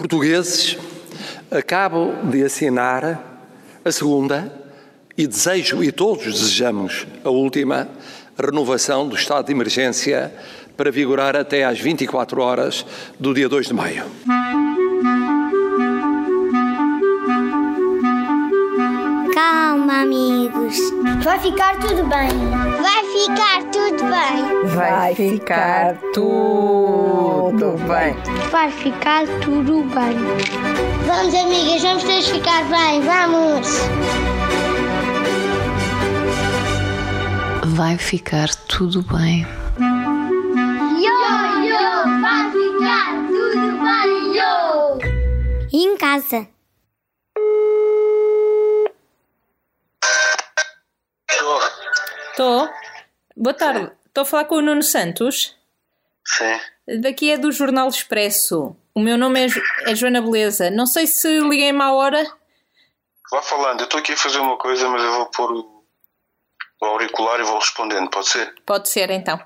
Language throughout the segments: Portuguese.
Portugueses, acabo de assinar a segunda e desejo, e todos desejamos, a última renovação do estado de emergência para vigorar até às 24 horas do dia 2 de maio. Amigos. Vai ficar tudo bem. Vai ficar tudo bem. Vai ficar tudo bem. Vai ficar tudo bem. Vamos, amigas, vamos todos ficar bem. Vamos. Vai ficar tudo bem. Yo, yo, vai ficar tudo bem, yo. Em casa? Estou. Boa tarde. Estou a falar com o Nuno Santos. Sim. Daqui é do Jornal Expresso. O meu nome é, Jo- é Joana Beleza. Não sei se liguei má hora. Vá falando, eu estou aqui a fazer uma coisa, mas eu vou pôr o, o auricular e vou respondendo, pode ser? Pode ser então.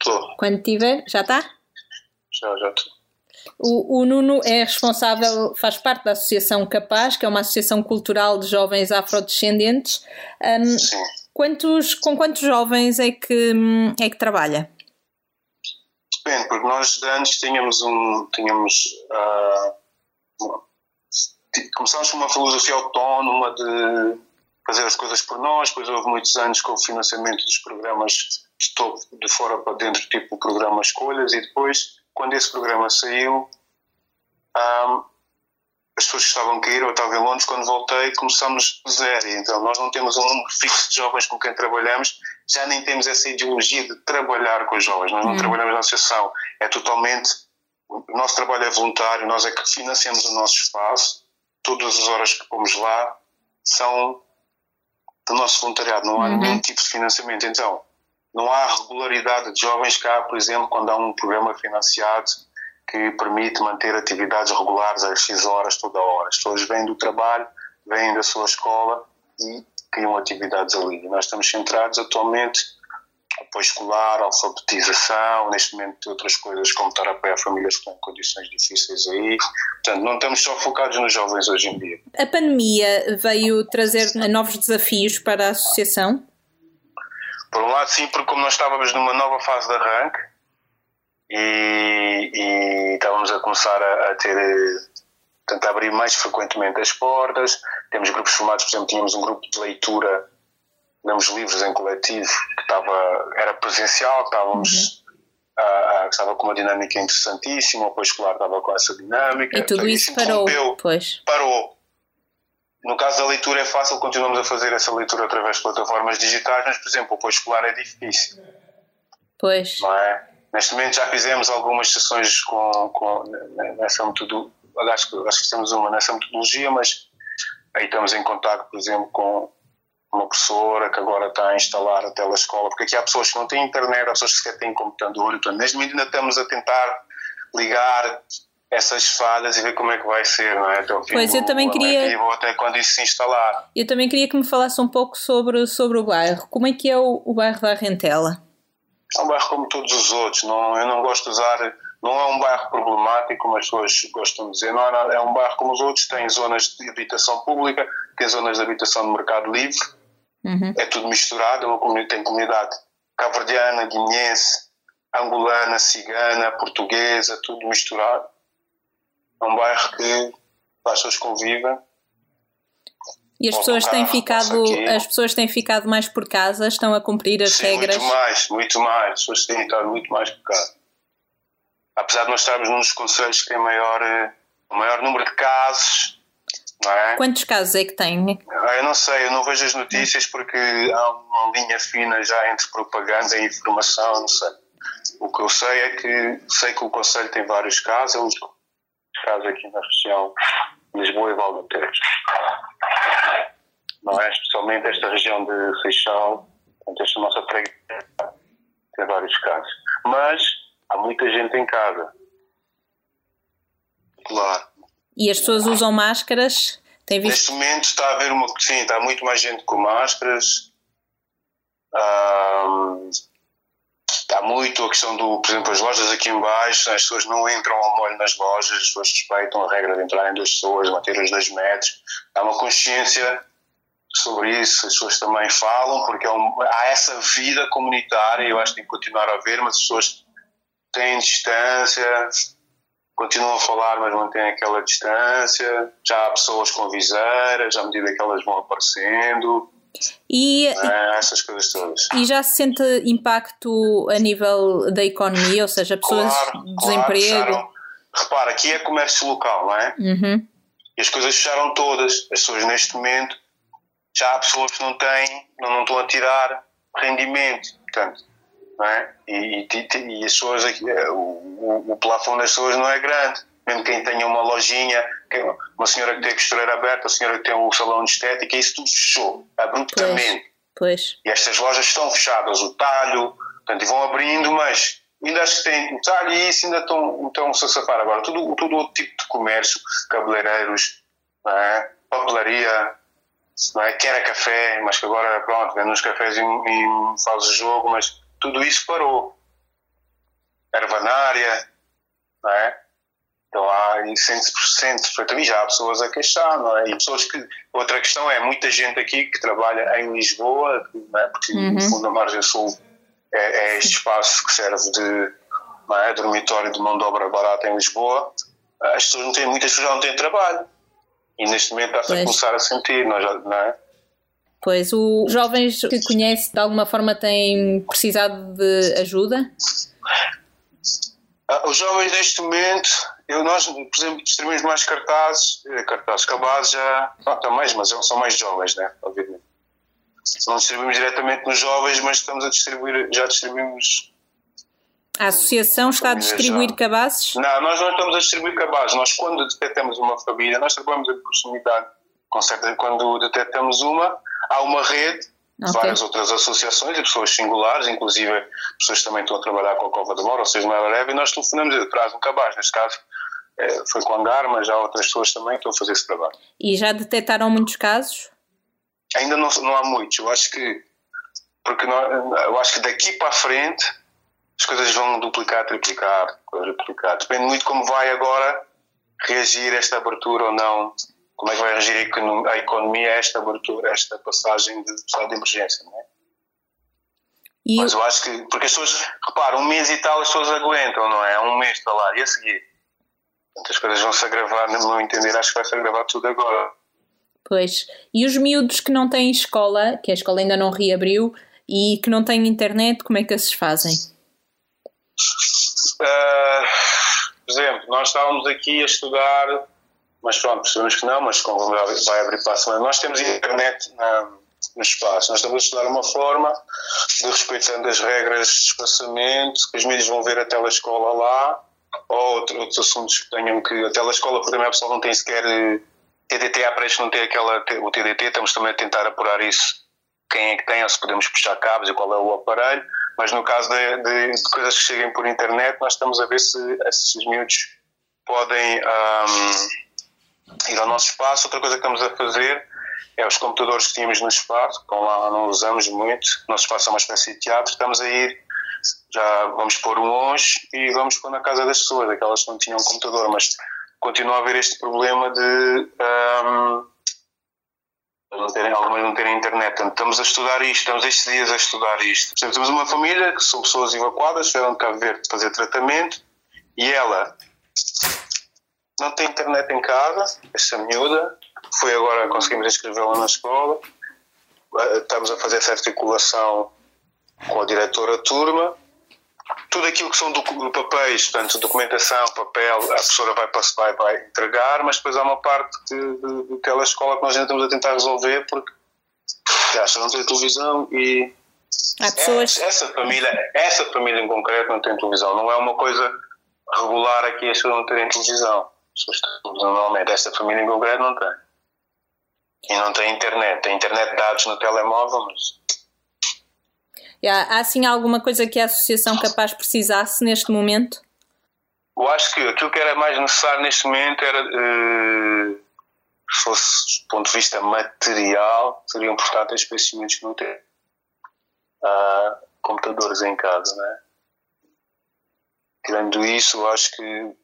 Estou, Quando tiver, já está? já, já estou. O, o Nuno é responsável, faz parte da Associação Capaz, que é uma associação cultural de jovens afrodescendentes. Sim. quantos, com quantos jovens é que, é que trabalha? Depende, porque nós de antes tínhamos um. Tínhamos. ti- começámos com uma filosofia autónoma de fazer as coisas por nós, depois houve muitos anos com o financiamento dos programas de topo de fora para dentro, tipo o programa Escolhas, e depois, quando esse programa saiu, ah, as pessoas que estavam a cair, eu estava em Londres, quando voltei, começámos do zero. Então, nós não temos um número fixo de jovens com quem trabalhamos, já nem temos essa ideologia de trabalhar com os jovens. Nós não trabalhamos na associação. É totalmente. O nosso trabalho é voluntário, nós é que financiamos o nosso espaço. Todas as horas que pomos lá são do nosso voluntariado, não há nenhum tipo de financiamento. Então, não há regularidade de jovens cá, por exemplo, quando há um programa financiado que permite manter atividades regulares às X horas, toda hora. As pessoas vêm do trabalho, vêm da sua escola e criam atividades ali. Nós estamos centrados atualmente apoio escolar, alfabetização, neste momento outras coisas como estar a apoiar famílias que estão em condições difíceis aí. Portanto, não estamos só focados nos jovens hoje em dia. A pandemia veio trazer novos desafios para a associação? Por um lado, sim, porque como nós estávamos numa nova fase de arranque e, e estávamos a começar a, a ter, portanto, a abrir mais frequentemente as portas, temos grupos formados, por exemplo, tínhamos um grupo de leitura, lemos livros em coletivo, que estava, era presencial, que estávamos. ah, ah, estava com uma dinâmica interessantíssima, o apoio escolar estava com essa dinâmica. E tudo Portanto, isso parou. interrompeu Pois. parou. No caso da leitura é fácil, continuamos a fazer essa leitura através de plataformas digitais, mas, por exemplo, o apoio escolar é difícil, Pois. não é? Neste momento já fizemos algumas sessões com, com, nessa metodologia, acho que fizemos uma nessa metodologia, mas aí estamos em contato, por exemplo, com uma professora que agora está a instalar a telescola, porque aqui há pessoas que não têm internet, há pessoas que sequer têm computador, então neste momento ainda estamos a tentar ligar essas falhas e ver como é que vai ser, não é? Até o fim Pois, eu do também ano queria- ou até quando isso se instalar. Eu também queria que me falasse um pouco sobre, sobre o bairro. Como é que é o, o bairro da Rentela? É um bairro como todos os outros, não, eu não gosto de usar, não é um bairro problemático, como as pessoas gostam de dizer, não é, é um bairro como os outros, tem zonas de habitação pública, tem zonas de habitação de mercado livre, Uhum. é tudo misturado, é tem comunidade cabo-verdiana, guineense, angolana, cigana, portuguesa, tudo misturado. É um bairro que as pessoas convivem. E as pessoas têm ficado, as pessoas têm ficado mais por casa, estão a cumprir as Sim, regras. muito mais, muito mais. As pessoas têm estado muito mais por cá. Apesar de nós estarmos num dos conselhos que tem maior, eh, o maior número de casos, não é? Quantos casos é que tem? Ah, Eu não sei, eu não vejo as notícias porque há uma linha fina já entre propaganda e informação, não sei. O que eu sei é que sei que o Conselho tem vários casos, dos casos aqui na região Lisboa e Valdeteres. Não é? Especialmente esta região de Seixal, portanto, esta nossa freguesia tem vários casos. Mas há muita gente em casa. Claro. E as pessoas usam máscaras? Tem visto? Neste momento está a haver uma. Sim, está muito mais gente com máscaras. Há muito a questão do, por exemplo, as lojas aqui em baixo, as pessoas não entram ao molho nas lojas, as pessoas respeitam a regra de entrar em duas pessoas, manter os dois metros. Há uma consciência sobre isso, as pessoas também falam, porque é um, há essa vida comunitária, eu acho que tem que continuar a haver, mas as pessoas têm distância, continuam a falar, mas mantêm aquela distância. Já há pessoas com viseiras, à medida que elas vão aparecendo. E, é, essas coisas todas. E já se sente impacto a nível da economia, ou seja, pessoas claro, de desemprego? Claro, Repara, aqui é comércio local, não é? Uhum. E as coisas fecharam todas. As pessoas neste momento já há pessoas que não têm, não, não estão a tirar rendimento. Portanto, não é? E, e, e as pessoas aqui, o, o, o plafond das pessoas não é grande. Mesmo quem tenha uma lojinha, uma senhora que tem a costureira aberta, a senhora que tem um salão de estética, isso tudo fechou abruptamente. Pois, pois. E estas lojas estão fechadas, o talho, portanto, e vão abrindo, mas ainda acho que tem o talho e isso ainda estão, estão -se a safar. Agora, tudo, todo outro tipo de comércio, cabeleireiros, é? papelaria, não é? quer a café, mas que agora, pronto, vendo uns cafés e, e faz o jogo, mas tudo isso parou. Ervanária, não é? Então há, e sente-se perfeitamente, já há pessoas a queixar, não é? E pessoas que, outra questão é, muita gente aqui que trabalha em Lisboa, é? porque uhum. no fundo a Margem Sul é, é, este espaço que serve de não é? dormitório de mão de obra barata em Lisboa, as pessoas não têm, muitas pessoas já não têm trabalho. E neste momento está-se a começar a sentir, não, não é? Pois, os jovens que conhece de alguma forma têm precisado de ajuda? Ah, os jovens neste momento, eu, nós, por exemplo, distribuímos mais cartazes, eh, cartazes cabazes já, ah, mais, mas são mais jovens, né? Obviamente. Não distribuímos diretamente nos jovens, mas estamos a distribuir, já distribuímos. A associação está a distribuir já. cabazes? Não, nós não estamos a distribuir cabazes. Nós, quando detectamos uma família, nós trabalhamos em proximidade com certeza, quando detectamos uma, há uma rede Okay. várias outras associações e pessoas singulares, inclusive pessoas que também estão a trabalhar com a Cova de Mora, ou seja, uma leve, e nós telefonamos e traz um cabaz, neste caso é, foi com o Angar, mas já outras pessoas também estão a fazer esse trabalho. E já detectaram muitos casos? Ainda não, não há muitos, eu acho que porque eu acho que daqui para a frente as coisas vão duplicar, triplicar, quadruplicar. Depende muito como vai agora reagir esta abertura ou não como é que vai reagir a economia a esta abertura, a esta passagem de estado de emergência, não é? E Mas eu acho que, porque as pessoas, repara, um mês e tal as pessoas aguentam, não é? Um mês para lá e a seguir. Portanto, as coisas vão se agravar, no meu entender, acho que vai se agravar tudo agora. Pois. E os miúdos que não têm escola, que a escola ainda não reabriu, e que não têm internet, como é que esses fazem? Uh, por exemplo, nós estávamos aqui a estudar mas pronto, percebemos que não, mas como vai abrir para a semana, nós temos internet na, no espaço. Nós estamos a estudar uma forma de, respeitando as regras de espaçamento, que os mídias vão ver a telescola lá, ou outro, outros assuntos que tenham que. A telescola, por exemplo, não tem sequer TDT, há que não tem aquela, o TDT, estamos também a tentar apurar isso. Quem é que tem, ou se podemos puxar cabos e qual é o aparelho, mas no caso de, de, de coisas que cheguem por internet, nós estamos a ver se esses miúdos podem. Um, ir ao nosso espaço. Outra coisa que estamos a fazer é os computadores que tínhamos no espaço, que lá não usamos muito. O nosso espaço é uma espécie de teatro. Estamos a ir, já vamos pôr hoje e vamos pôr na casa das pessoas, aquelas que não tinham computador, mas continua a haver este problema de. Um, não terem, algumas não terem internet. Portanto, estamos a estudar isto, estamos estes dias a estudar isto. Por exemplo, temos uma família que são pessoas evacuadas, vieram de Cabo Verde fazer tratamento e ela não tem internet em casa, essa miúda, foi agora, conseguimos inscrevê-la na escola, eh, estamos a fazer essa articulação com a diretora turma, tudo aquilo que são do, papéis, portanto, documentação, papel, a professora vai, vai, vai entregar, mas depois há uma parte de, de telescola que nós ainda estamos a tentar resolver porque já não tem televisão e há pessoas... essa, família, essa família em concreto não tem televisão, não é uma coisa regular aqui as pessoas não terem televisão pessoas normalmente, esta família em concreto não tem. E não tem internet. Tem internet de dados no telemóvel, mas. Há assim alguma coisa que a associação capaz precisasse neste momento? Eu acho que aquilo que era mais necessário neste momento era, uh, se fosse do ponto de vista material, seriam portáteis para esses que não têm uh, computadores em casa, né? tirando isso, eu acho que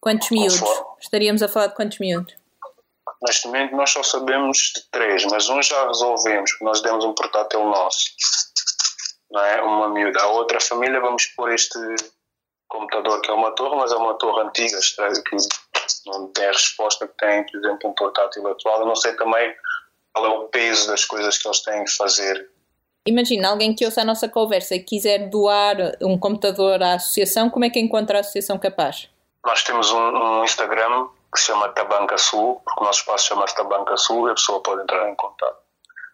Quantos miúdos? Estaríamos a falar de quantos miúdos? Neste momento nós só sabemos de três, mas um já resolvemos, porque nós demos um portátil nosso. Não é? Uma miúda. A outra família vamos pôr este computador que é uma torre, mas é uma torre antiga, que não tem a resposta que tem, por exemplo, um portátil atual. Eu não sei também qual é o peso das coisas que eles têm que fazer. Imagina, alguém que ouça a nossa conversa e quiser doar um computador à associação, como é que encontra a associação capaz? Nós temos um, um Instagram que se chama Tabanca Sul, porque o nosso espaço chama-se Tabanca Sul e a pessoa pode entrar em contato.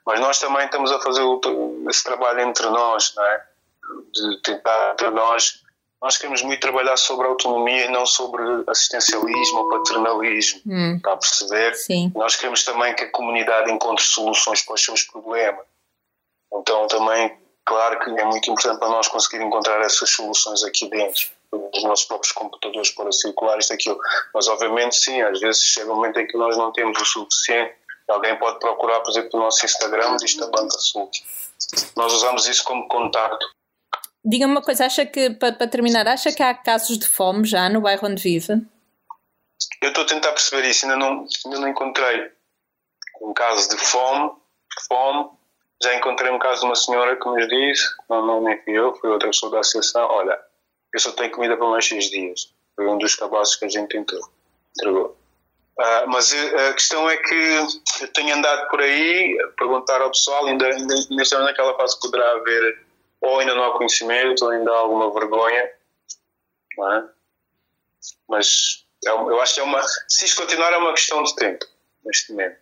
Mas nós também estamos a fazer esse trabalho entre nós, não é? De tentar entre nós. Nós queremos muito trabalhar sobre autonomia e não sobre assistencialismo ou paternalismo. Hum, Está a perceber? sim. Nós queremos também que a comunidade encontre soluções para os seus problemas. Então, também, claro que é muito importante para nós conseguir encontrar essas soluções aqui dentro, os nossos próprios computadores para circular isto, aquilo. Mas, obviamente, sim, às vezes chega um momento em que nós não temos o suficiente. Alguém pode procurar, por exemplo, no nosso Instagram, diz a Banca Sul. Nós usamos isso como contacto. Diga-me uma coisa, acha que, para, para terminar, acha que há casos de fome já no bairro onde vive? Eu estou a tentar perceber isso, ainda não, ainda não encontrei um caso de fome, fome. Já encontrei um caso de uma senhora que nos disse, não, não nem fui eu, foi outra pessoa da associação, olha, eu só tenho comida para mais seis dias. Foi um dos cabazes que a gente tentou, entregou. Ah, mas eh, a questão é que eu tenho andado por aí a perguntar ao pessoal, ainda, ainda, estamos naquela fase que poderá haver, ou ainda não há conhecimento, ou ainda há alguma vergonha, não é? Mas é eu acho que é uma. Se isto continuar, é uma questão de tempo, neste momento.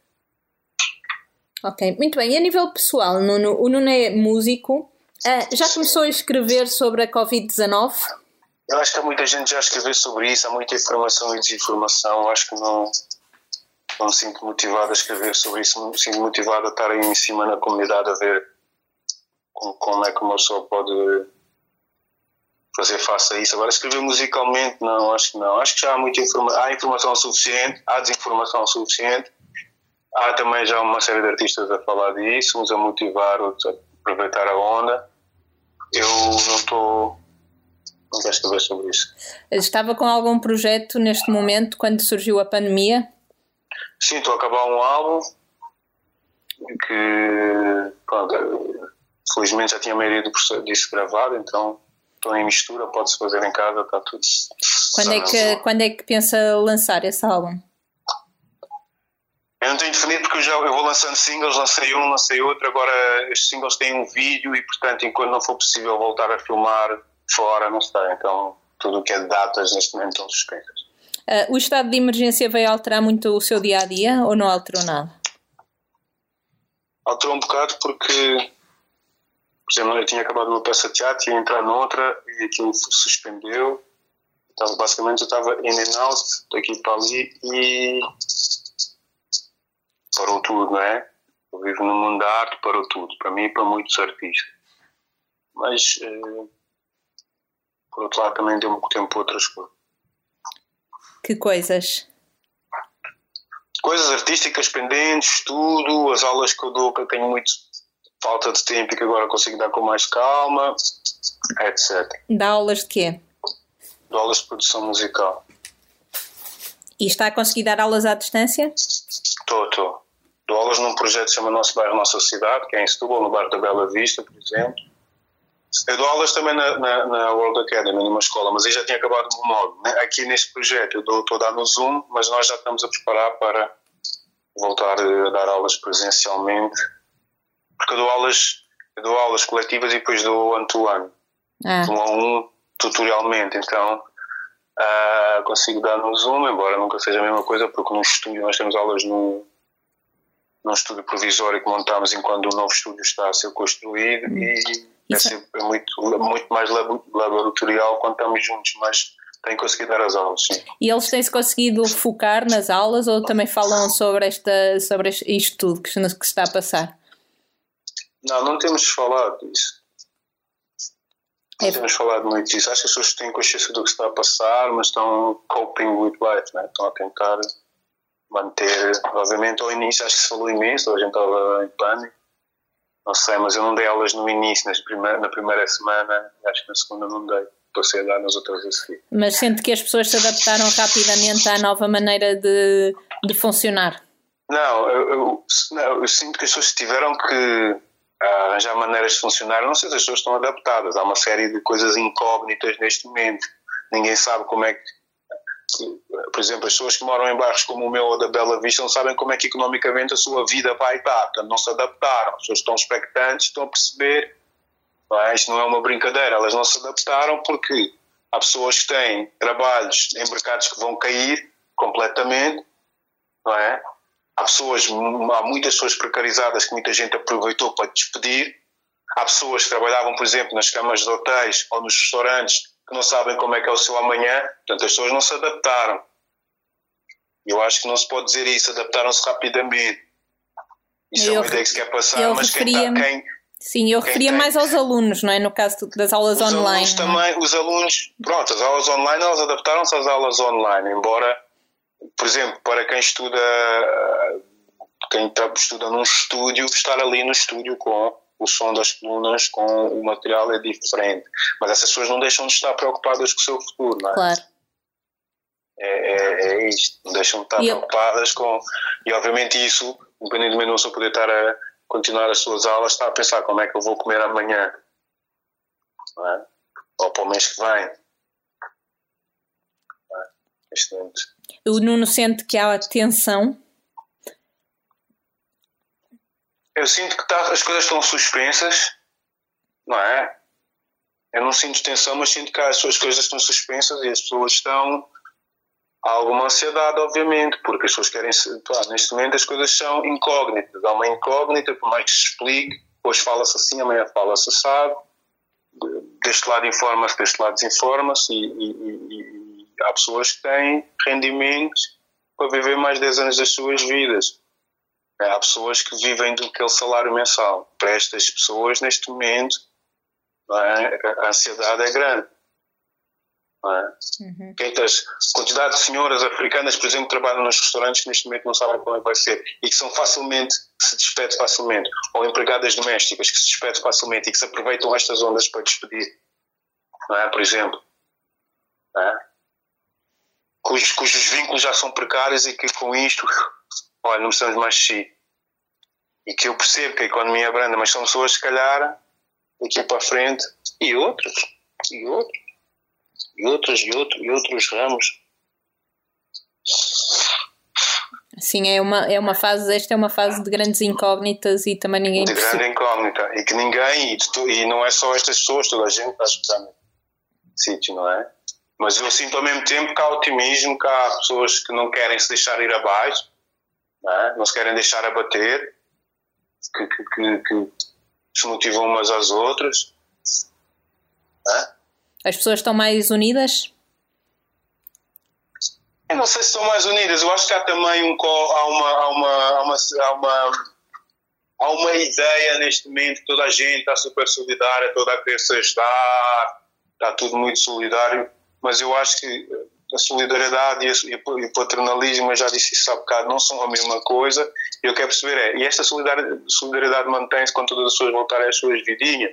Ok, muito bem. E a nível pessoal, Nuno, o Nuno é músico. Ah, já começou a escrever sobre a Covid-19? Eu acho que há muita gente já a escrever sobre isso, há muita informação e desinformação. Acho que não, não me sinto motivado a escrever sobre isso, não me sinto motivado a estar aí em cima na comunidade a ver como, como é que uma pessoa pode fazer face a isso. Agora, escrever musicalmente, não, acho que não. Acho que já há muita informação, há informação suficiente, há desinformação suficiente. Há também já uma série de artistas a falar disso, uns a motivar, outros a aproveitar a onda. Eu não estou. Escrever sobre isso. Estava com algum projeto neste momento quando surgiu a pandemia? Sim, estou a acabar um álbum que, pronto, felizmente já tinha a maioria do disso gravado, então estou em mistura, pode-se fazer em casa, está tudo. Quando é, que, quando é que pensa lançar esse álbum? Eu não tenho definido porque eu já eu vou lançando singles, lancei um, lancei outro, agora estes singles têm um vídeo e, portanto, enquanto não for possível voltar a filmar fora, não sei, então tudo o que é de datas neste momento estão suspensas. Ah, o estado de emergência veio alterar muito o seu dia a dia ou não alterou nada? Alterou um bocado porque, por exemplo, eu tinha acabado uma peça de teatro, ia entrar noutra e aquilo suspendeu. Então, basicamente, eu estava in and out, daqui para ali e parou tudo, não é? Eu vivo no mundo da arte, parou tudo, para mim e para muitos artistas. Mas, eh, por outro lado, também deu-me tempo para outras coisas. Que coisas? coisas artísticas pendentes, estudo, as aulas que eu dou que eu tenho muito falta de tempo e que agora consigo dar com mais calma, etc. Dá aulas de quê? Dou aulas de produção musical. E está a conseguir dar aulas à distância? Estou, estou. Aulas num projeto que chama Nosso Bairro, Nossa Cidade, que é em Setúbal, no bairro da Bela Vista, por exemplo. Eu dou aulas também na, na, na World Academy, numa escola, mas aí já tinha acabado o modo. né? Aqui neste projeto eu dou, estou a dar no Zoom, mas nós já estamos a preparar para voltar a dar aulas presencialmente. Porque eu dou aulas, eu dou aulas coletivas e depois dou one-to-one, Ah, um a um, tutorialmente. Então ah, consigo dar no Zoom, embora nunca seja a mesma coisa, porque no estúdio nós temos aulas num, num estúdio provisório que montamos enquanto o novo estúdio está a ser construído e é, Isso- sempre muito, muito mais labo- laboratorial quando estamos juntos, mas tenho conseguido dar as aulas, sim. E eles têm-se conseguido focar nas aulas ou também falam sobre, esta, sobre isto tudo que que está a passar? Não, não temos falado disso. Não É- temos falado muito disso. Acho que as pessoas têm consciência do que está a passar, mas estão coping with life, né? estão a tentar manter. Obviamente, ao início, acho que se falou imenso, a gente estava em pânico. Não sei, mas eu não dei aulas no início, na primeira semana, acho que na segunda não dei. passei a dar nas outras a seguir. Mas sente que as pessoas se adaptaram rapidamente à nova maneira de, de funcionar. Não eu, eu, não, eu sinto que as pessoas tiveram que arranjar maneiras de funcionar. Não sei se as pessoas estão adaptadas. Há uma série de coisas incógnitas neste momento. Ninguém sabe como é que. Por exemplo, as pessoas que moram em bairros como o meu ou da Bela Vista não sabem como é que economicamente a sua vida vai estar. Portanto, não se adaptaram. As pessoas estão expectantes, estão a perceber. Não é? Isto não é uma brincadeira. Elas não se adaptaram porque há pessoas que têm trabalhos em mercados que vão cair completamente. Não é? Há pessoas, há muitas pessoas precarizadas que muita gente aproveitou para despedir. Há pessoas que trabalhavam, por exemplo, nas camas de hotéis ou nos restaurantes que não sabem como é que é o seu amanhã. Portanto, as pessoas não se adaptaram. Eu acho que não se pode dizer isso, adaptaram-se rapidamente. Isso Eu é uma ideia que se quer passar, mas quem, tá, quem, Sim, eu referia tem? mais aos alunos, não é? No caso das aulas os online. alunos é? também, os alunos, pronto, as aulas online, elas adaptaram-se às aulas online, embora, por exemplo, para quem estuda, quem estuda num estúdio, estar ali no estúdio com o som das colunas, com o material é diferente. Mas essas pessoas não deixam de estar preocupadas com o seu futuro, não é? Claro. É, é, é isto, não deixam de estar E eu- preocupadas com. E obviamente isso, independentemente de não só poder estar a continuar as suas aulas, está a pensar como é que eu vou comer amanhã. Não é? Ou para o mês que vem. É? Momento. O Nuno sente que há tensão. Eu sinto que tá- as coisas estão suspensas, não é? Eu não sinto tensão, mas sinto que as suas coisas estão suspensas e as pessoas estão. Há alguma ansiedade, obviamente, porque as pessoas querem. neste momento as coisas são incógnitas. Há uma incógnita, por mais que se explique, hoje fala-se assim, amanhã fala-se assado. Deste lado informa-se, deste lado desinforma-se e, e- e- e há pessoas que têm rendimentos para viver mais 10 anos das suas vidas. É, Há pessoas que vivem do aquele salário mensal. Para estas pessoas, neste momento, é? a ansiedade é grande. É? Quem tem quantidade de senhoras africanas, por exemplo, que trabalham nos restaurantes que neste momento não sabem como é que vai ser e que são facilmente, que se despedem facilmente, ou empregadas domésticas que se despedem facilmente e que se aproveitam estas ondas para despedir, é? por exemplo. É? Cujos, cujos vínculos já são precários e que com isto, olha, não precisamos mais de si. E que eu percebo que a economia é branda, mas são pessoas, se calhar, daqui para a frente, e outros, e outros, e outros, e outros, e outros ramos. Sim, é uma, é uma fase, esta é uma fase de grandes incógnitas e também ninguém de percebe. grande incógnita e que ninguém, e, tu- e não é só estas pessoas, toda a gente está no sítio, não é? Mas eu sinto ao mesmo tempo que há otimismo, que há pessoas que não querem se deixar ir abaixo, não, é? não se querem deixar abater, que, que, que, que se motivam umas às outras. É? As pessoas estão mais unidas? Eu não sei se estão mais unidas. Eu acho que há também um, há uma, há uma, há uma, há uma, há uma ideia neste momento que toda a gente está super solidária, toda a querer se ajudar, está tudo muito solidário, mas eu acho que a solidariedade e o paternalismo, eu já disse isso há bocado, não são a mesma coisa. E eu quero perceber é, e esta solidariedade, mantém-se quando todas as pessoas voltarem às suas vidinhas?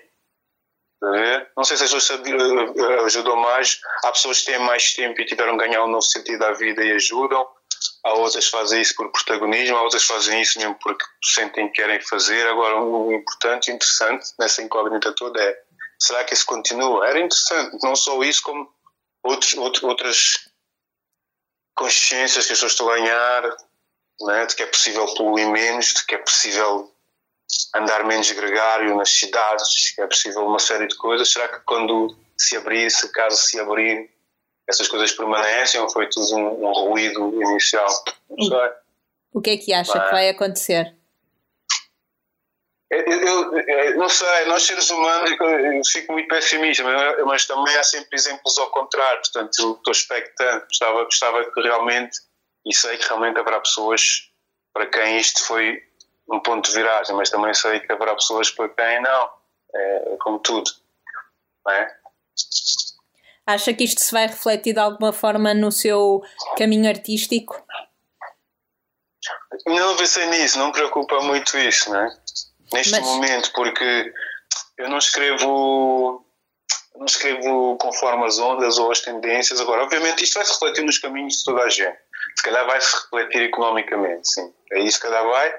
Não sei se as pessoas eh, ajudam mais. Há pessoas que têm mais tempo e tiveram que ganhar um novo sentido à vida e ajudam. Há outras que fazem isso por protagonismo, há outras que fazem isso mesmo porque sentem que querem fazer. Agora, o importante e interessante nessa incógnita toda é: será que isso continua? Era interessante, não só isso, como outros, outro- outras consciências que as pessoas estão a ganhar, né? de que é possível poluir menos, de que é possível andar menos gregário nas cidades, que é possível uma série de coisas. Será que quando se abrir, se caso se abrir, essas coisas permanecem ou foi tudo um, um ruído inicial? Não sei. O que é que acha Vai. que vai acontecer? Eu, eu- eu não sei, nós seres humanos, eu, fico muito pessimista, mas, mas também há sempre exemplos ao contrário, portanto eu estou expectante, gostava, gostava que realmente, e sei que realmente haverá pessoas para quem isto foi um ponto de viragem, mas também sei que haverá pessoas para quem não, é como tudo, não é? Acha que isto se vai refletir de alguma forma no seu caminho artístico? Não pensei nisso, não me preocupa muito isso, né? Neste Mas- momento, porque eu não escrevo. não escrevo conforme as ondas ou as tendências. Agora, obviamente, isto vai se refletir nos caminhos de toda a gente. Se calhar vai se refletir economicamente, sim. Aí se calhar vai,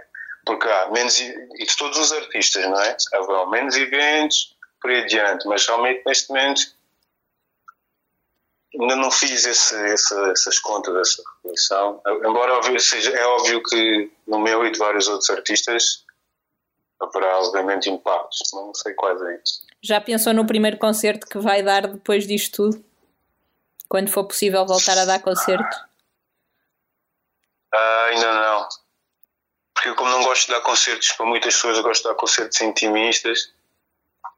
porque há menos, e de todos os artistas, não é? Haverão menos eventos por aí adiante, mas realmente neste momento ainda não fiz esse, esse, essas contas, essa reflexão. Embora seja, é óbvio que no meu e de vários outros artistas haverá obviamente impactos, não sei quais é isso. Já pensou no primeiro concerto que vai dar depois disto tudo? Quando for possível voltar a dar concerto? Ah, ainda não. Porque como não gosto de dar concertos para muitas pessoas, eu gosto de dar concertos intimistas.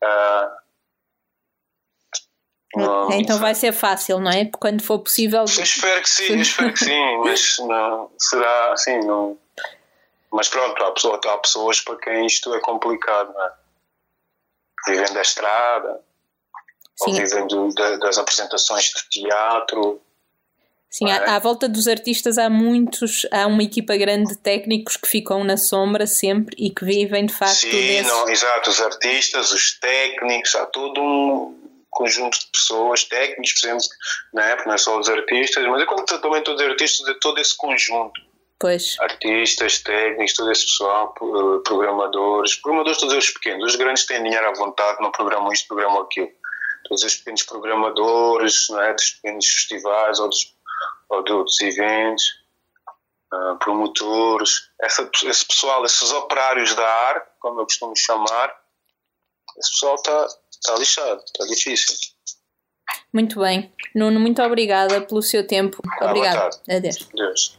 Ah, não, então vai ser fácil, não é? Quando for possível. Eu espero que sim, eu espero que sim, mas não, será assim, não. Mas pronto, há pessoas, há pessoas para quem isto é complicado, não é? Vivem da estrada, sim. ou vivem do, das apresentações de teatro. Sim, é? à, à, volta dos artistas há muitos, há uma equipa grande de técnicos que ficam na sombra sempre e que vivem de facto Sim, desse... não, exato, os artistas, os técnicos, há todo um conjunto de pessoas, técnicos, por exemplo, né? porque não é só os artistas, mas eu quando também todos os artistas, é todo esse conjunto. Pois. Artistas, técnicos, todo esse pessoal, eh, programadores, programadores todos os pequenos, os grandes têm dinheiro à vontade, não programam isto, programam aquilo. Todos os pequenos programadores, não é? dos pequenos festivais ou dos, ou de outros eventos, uh, promotores, essa, esse pessoal, esses operários da arte, como eu costumo chamar, esse pessoal está Está lixado, está difícil. Muito bem. Nuno, muito obrigada pelo seu tempo. Ah, Obrigada. Adeus. Adeus.